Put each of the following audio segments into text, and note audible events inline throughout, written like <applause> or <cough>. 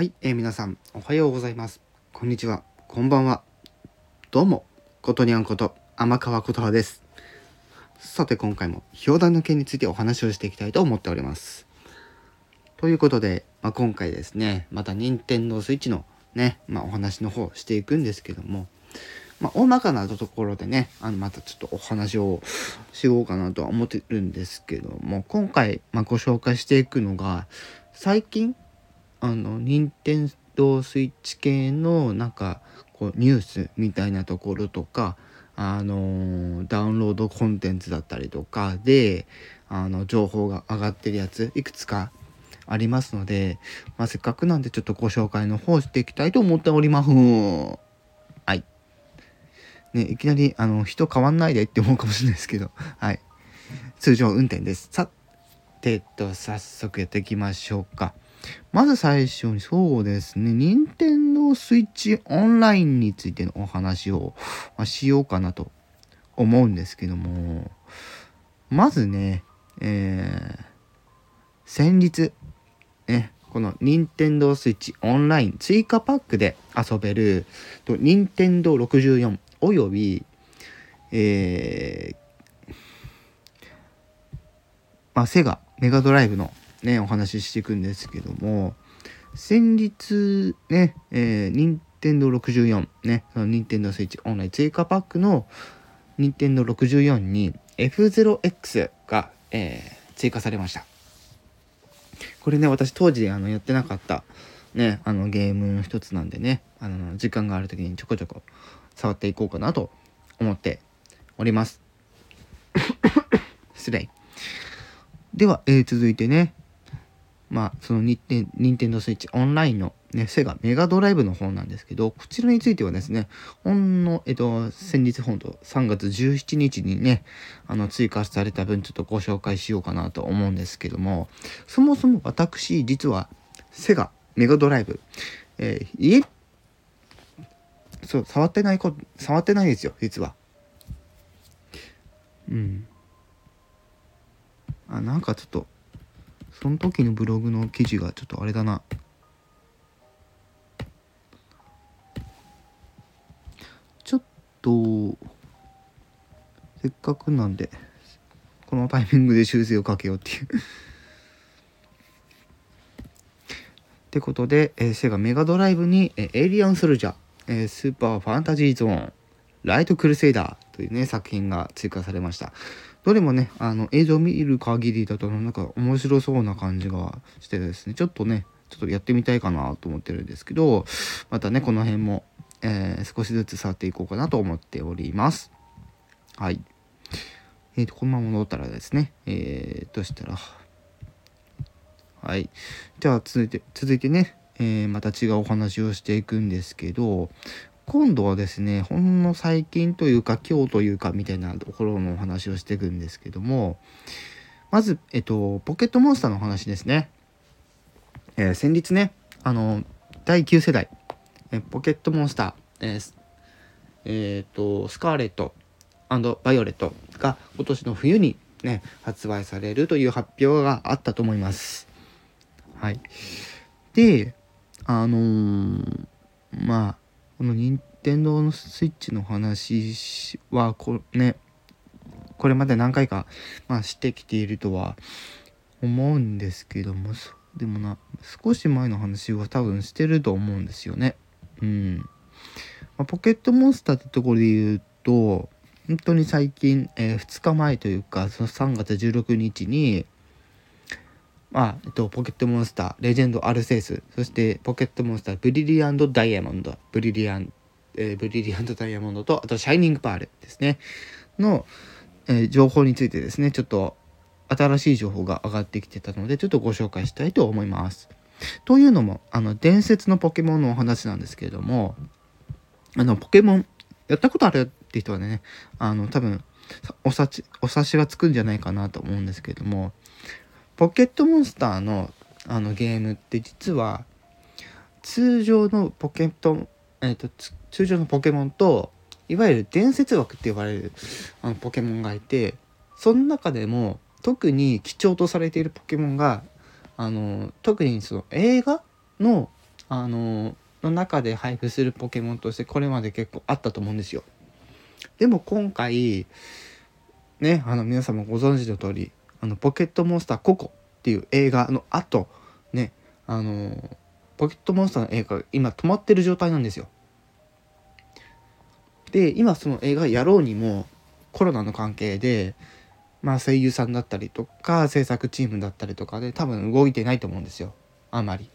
はい、えー、皆さんおはようございます。こんにちは。こんばんは。どうも。ことにゃんこと天川琴葉です。さて今回も氷弾の件についてお話をしていきたいと思っております。ということで、まあ、今回ですねまた任天堂 switch のね、まあ、お話の方していくんですけどもまあ、大まかなところでね、あの、またちょっとお話をしようかなとは思ってるんですけども、今回、まあ、ご紹介していくのが、最近、あの、任天堂スイッチ系の、なんか、こう、ニュースみたいなところとか、あのダウンロードコンテンツだったりとかで、あの、情報が上がってるやつ、いくつかありますので、まあ、せっかくなんでちょっとご紹介の方していきたいと思っております。はいね、いきなり、あの、人変わんないでって思うかもしれないですけど、はい。通常運転です。さてと、早速やっていきましょうか。まず最初に、そうですね、任天堂 switch オンラインについてのお話を、ま、しようかなと思うんですけども、まずね、えー、先日、ね、この任天堂 switch オンライン追加パックで遊べる、と任天堂64および、えー、まあ、セガメガドライブのねお話ししていくんですけども先日ね、えー、任天堂64ねその任天堂スイッチオンライン追加パックの任天堂64に F0X が、えー、追加されましたこれね私当時あのやってなかったねあのゲームの一つなんでねあの時間がある時にちょこちょこ触っていこうかなと思っております。<coughs> 失礼。では、えー、続いてね、まあ、その任天堂スイッチオンラインのね、セガメガドライブの方なんですけど、こちらについてはですね、ほんの、えっと、先日本当3月17日にね、あの、追加された分ちょっとご紹介しようかなと思うんですけども、そもそも私、実は、セガメガドライブ、えー、家そう触ってない子触ってないですよ実は。うん。あなんかちょっとその時のブログの記事がちょっとあれだなちょっとせっかくなんでこのタイミングで修正をかけようっていうってことで、えー、セガメガドライブに、えー、エイリアンソルジャーえー、スーパーファンタジーゾーン、ライトクルセイダーというね、作品が追加されました。どれもね、あの、映像を見る限りだと、なんか面白そうな感じがしてですね、ちょっとね、ちょっとやってみたいかなと思ってるんですけど、またね、この辺も、えー、少しずつ触っていこうかなと思っております。はい。えーと、このまま戻ったらですね、えー、どうしたら、はい。じゃあ、続いて、続いてね、えー、また違うお話をしていくんですけど今度はですねほんの最近というか今日というかみたいなところのお話をしていくんですけどもまず、えっと、ポケットモンスターの話ですね。えー、先日ねあの第9世代、えポケットモンスター、えーえー、とスカーレットバイオレットが今年の冬にね発売されるという発表があったと思います。はい。で、あのー、まあこの任天堂のスイッチの話はこねこれまで何回か、まあ、してきているとは思うんですけどもでもな少し前の話は多分してると思うんですよね。うん。まあ、ポケットモンスターってところで言うと本当に最近、えー、2日前というかその3月16日にまあ、えっと、ポケットモンスター、レジェンド・アルセウス、そしてポケットモンスター、ブリリアンド・ダイヤモンド、ブリリアン、えー、ブリリアンド・ダイヤモンドと、あと、シャイニング・パールですね、の、えー、情報についてですね、ちょっと新しい情報が上がってきてたので、ちょっとご紹介したいと思います。というのも、あの、伝説のポケモンのお話なんですけれども、あの、ポケモン、やったことあるって人はね、あの、多分、お察し、お察しがつくんじゃないかなと思うんですけれども、ポケットモンスターのあのゲームって実は通常のポケット、えーと、通常のポケモンといわゆる伝説枠って呼ばれるあのポケモンがいてその中でも特に貴重とされているポケモンがあの特にその映画のあのの中で配布するポケモンとしてこれまで結構あったと思うんですよ。でも今回ねあの皆様ご存知の通りあのポケットモンスターココっていう映画の後ねあのポケットモンスターの映画が今止まってる状態なんですよ。で今その映画やろうにもコロナの関係でまあ声優さんだったりとか制作チームだったりとかで多分動いてないと思うんですよあまり。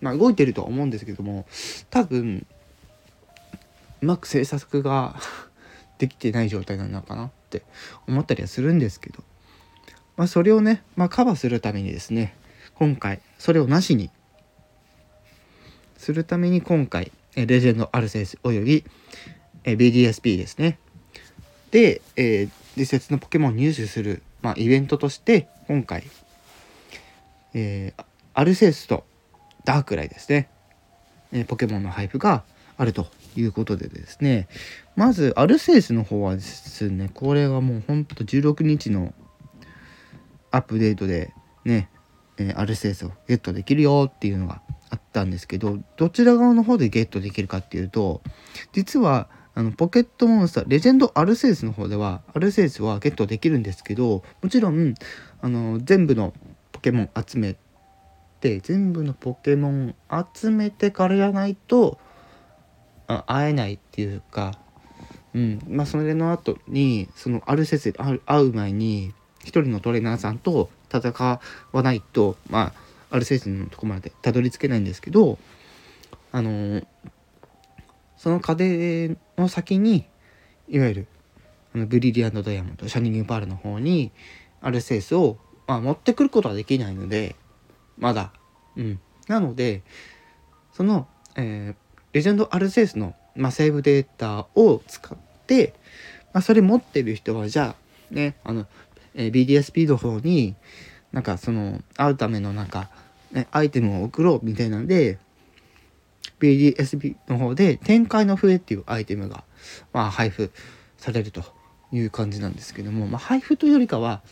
まあ動いてるとは思うんですけども多分うまく制作が <laughs> できてない状態なのかなって思ったりはするんですけど、まあ、それをね、まあ、カバーするためにですね今回それをなしにするために今回レジェンドアルセウスおよび BDSP ですね。で、えー、伝説のポケモンを入手する、まあ、イベントとして今回、えー、アルセウスとダークライですね、えー、ポケモンの配布があるということでですね。まずアルセウスの方はですねこれはもうほんと16日のアップデートでね、えー、アルセウスをゲットできるよっていうのがあったんですけどどちら側の方でゲットできるかっていうと実はあのポケットモンスターレジェンドアルセウスの方ではアルセウスはゲットできるんですけどもちろんあの全部のポケモン集めて全部のポケモン集めてからじゃないとあ会えないっていうかうんまあそれの後にそのアルセウス会う前に一人のトレーナーさんと戦わないとまあアルセウスのとこまでたどり着けないんですけどあのーその壁の先にいわゆるあのブリリアントダイヤモンドシャニングパールの方にアルセウスを、まあ、持ってくることはできないのでまだ。うん。なのでその、えー、レジェンドアルセウスの、まあ、セーブデータを使って、まあ、それ持ってる人はじゃあねあの、え、BDSP の方になんかその会うためのなんか、ね、アイテムを送ろうみたいなんで BDSB の方で展開の笛っていうアイテムが、まあ、配布されるという感じなんですけども、まあ、配布というよりかは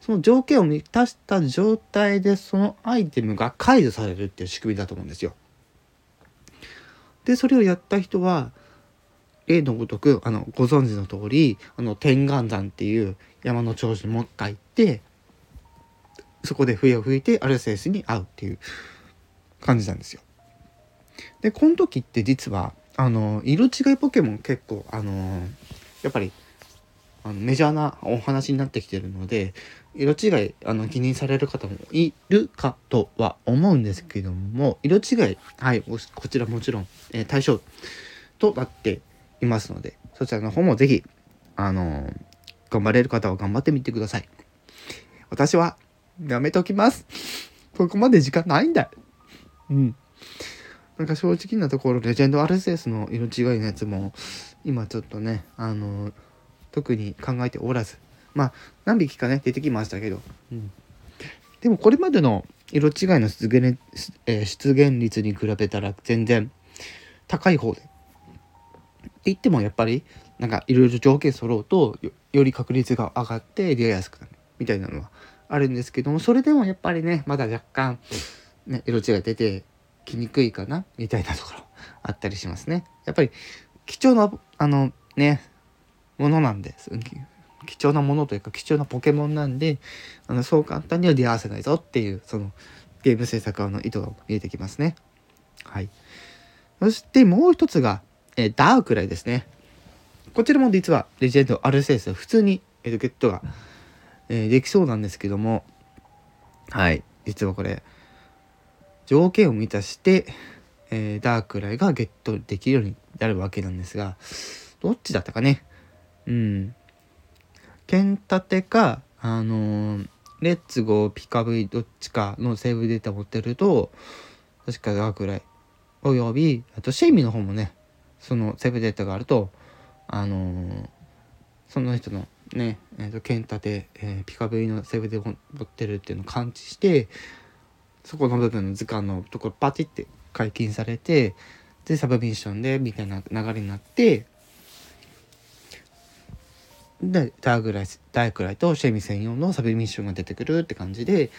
その条件を満たした状態でそのアイテムが解除されるっていう仕組みだと思うんですよ。でそれをやった人は例のごとくあのご存知の通りあの天眼山っていう山の頂上にもう一回行ってそこで笛を吹いてアルセウスに会うっていう感じなんですよ。でこの時って実はあの色違いポケモン結構あのやっぱりあのメジャーなお話になってきてるので色違いあの気にされる方もいるかとは思うんですけども色違いはいこちらもちろん、えー、対象となっていますのでそちらの方も是非あの頑張れる方は頑張ってみてください。私はやめときます。<laughs> ここまで時間ないんだうん。なんか正直なところレジェンドアルセウスの色違いのやつも今ちょっとねあの特に考えておらず。まあ何匹かね出てきましたけど、うん、でもこれまでの色違いの出現,、えー、出現率に比べたら全然高い方で。って言ってもやっぱりなんかいろいろ条件揃うとより確率が上がって出会いやすくなるみたいなのはあるんですけどもそれでもやっぱりねまだ若干、ね、色違い出てきにくいかなみたいなところあったりしますね。やっぱり貴重なあのねものなんです貴重なものというか貴重なポケモンなんであのそう簡単には出会わせないぞっていうそのゲーム制作の意図が見えてきますね。はい。そしてもう一つが、えー、ダークライですね。こちらも実はレジェンドアルセウス普通に、えー、ゲットが、えー、できそうなんですけども。はい。実はこれ条件を満たして、えー、ダークライがゲットできるようになるわけなんですが。どっちだったかね。うん。剣盾かあのー、レッツゴーピカブイどっちかのセーブデータ持ってると確かダークライおよびあとシェイミの方もねそのセーブデータがあるとあのー、その人のね、えーと、剣立て、えー、ピカブイのセーブで持ってるっていうのを感知してそこの部分の図鑑のところパチって解禁されてでサブミッションでみたいな流れになってでダーグライダークライとシェミ専用のサブミッションが出てくるって感じで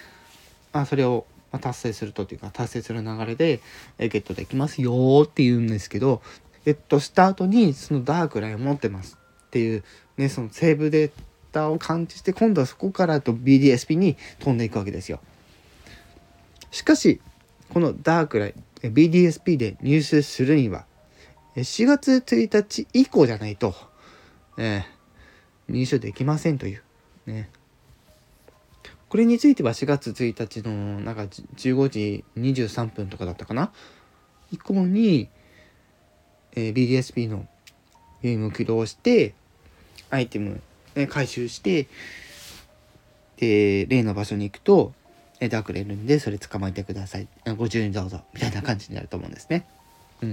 あそれを、達成するとというか達成する流れで、ゲットできますよって言うんですけどゲットした後にそのダークライを持ってますっていうねそのセーブデータを感知して今度はそこからと BDSP に飛んでいくわけですよ。しかしこのダークライ BDSP で入手するには4月1日以降じゃないと、え、入手できませんという、ね。これについては4月1日のなんか15時23分とかだったかな？以降に、えー、BDSP のゲームを起動してアイテム、ね、回収してで例の場所に行くとダークレるんでそれ捕まえてください。ご自由にどうぞ。みたいな感じになると思うんですね。うん。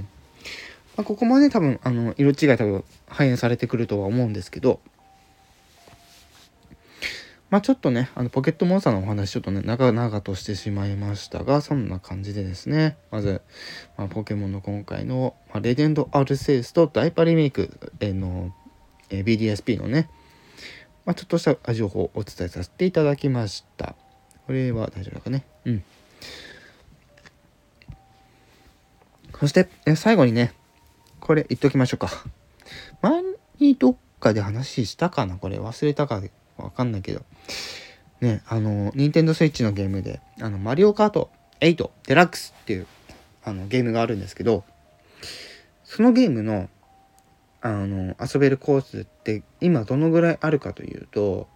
まあ、ここもね多分あの色違い多分反映されてくるとは思うんですけどまあちょっとねあのポケットモンスターのお話ちょっとね長々としてしまいましたがそんな感じでですね。まず、まあ、ポケモンの今回の、まあ、レジェンド・アルセウスとダイパリメイクの、えー、BDSP のね、まあ、ちょっとした情報をお伝えさせていただきました。これは大丈夫かね。うん。そしてえ最後にねこれ言っときましょうか。前にどっかで話したかな？これ忘れたかわかんないけど。ね、あの、ニンテンドスイッチのゲームで、あの、マリオカート8デラックスっていうあのゲームがあるんですけど、そのゲームの、あの、遊べるコースって今どのぐらいあるかというと、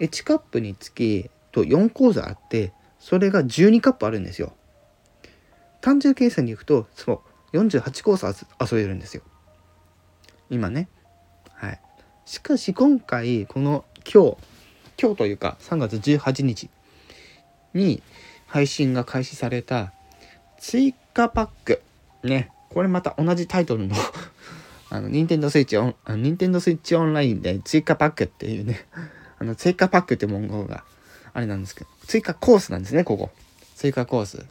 1カップにつきと4コースあって、それが12カップあるんですよ。単純計算にいくと、そう、48コース遊べるんですよ。今ね。はい。しかし今回、この今日、今日というか3月18日に配信が開始された追加パック。ね。これまた同じタイトルの <laughs> あの、ニンテンドスイッチオン、ニンテンドスイッチオンラインで追加パックっていうね、あの、追加パックって文言があれなんですけど、追加コースなんですね、ここ。追加コース。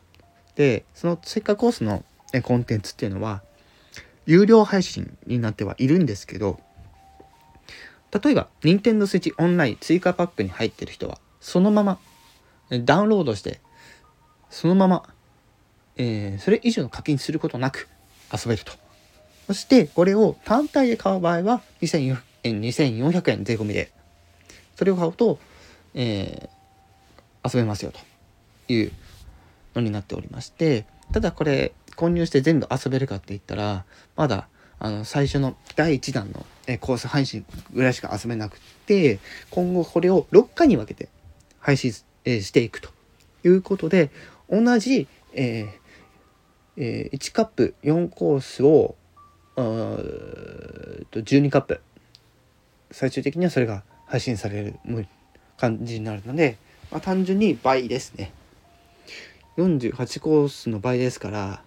で、その追加コースのコンテンツっていうのは有料配信になってはいるんですけど例えば Nintendo Switch オンライン追加パックに入ってる人はそのままダウンロードしてそのまま、えー、それ以上の課金することなく遊べると。そしてこれを単体で買う場合は2400円2400円税込みでそれを買うと、えー、遊べますよというのになっておりましてただこれ購入して全部遊べるかって言ったらまだあの最初の第1弾のえコース配信ぐらいしか遊べなくて今後これを6回に分けて配信、えしていくということで同じ、えーえー、1カップ4コースをと12カップ最終的にはそれが配信される感じになるので、まあ、単純に倍ですね48コースの倍ですから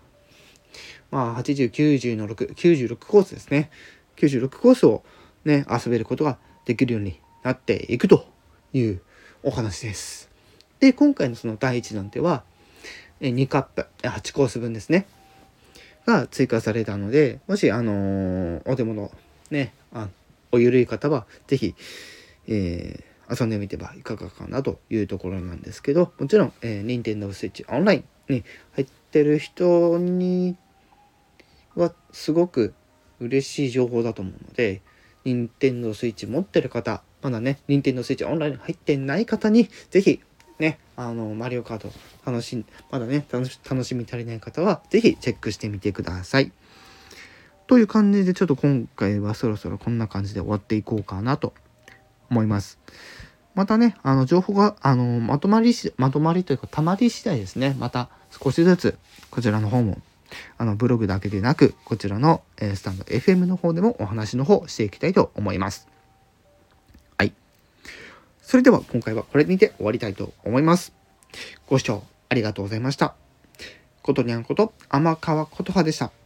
まあ、80、90の6、96コースですね。96コースをね、遊べることができるようになっていくというお話です。で、今回のその第1弾では、2カップ、8コース分ですね。が追加されたので、もし、あの、お手物、ね、あおゆるい方は、是非えー、遊んでみてはいかがかなというところなんですけど、もちろん、えー、Nintendo Switch オンラインに入ってる人にはすごく嬉しい情報だと思うので、任天堂 switch 持ってる方、まだね、任天堂 switch オンライン入ってない方に、ぜひ、ね、あの、マリオカート楽しん、まだね、楽しみ足りない方は、ぜひチェックしてみてください。という感じで、ちょっと今回はそろそろこんな感じで終わっていこうかなと思います。またね、あの、情報が、あの、まとまりし、まとまりというか、たまり次第ですね、また少しずつ、こちらの方もあのブログだけでなくこちらの、えスタンド FM の方でもお話の方していきたいと思います。はい。それでは今回はこれにて終わりたいと思います。ご視聴ありがとうございました。ことにゃんこと天川琴葉でした。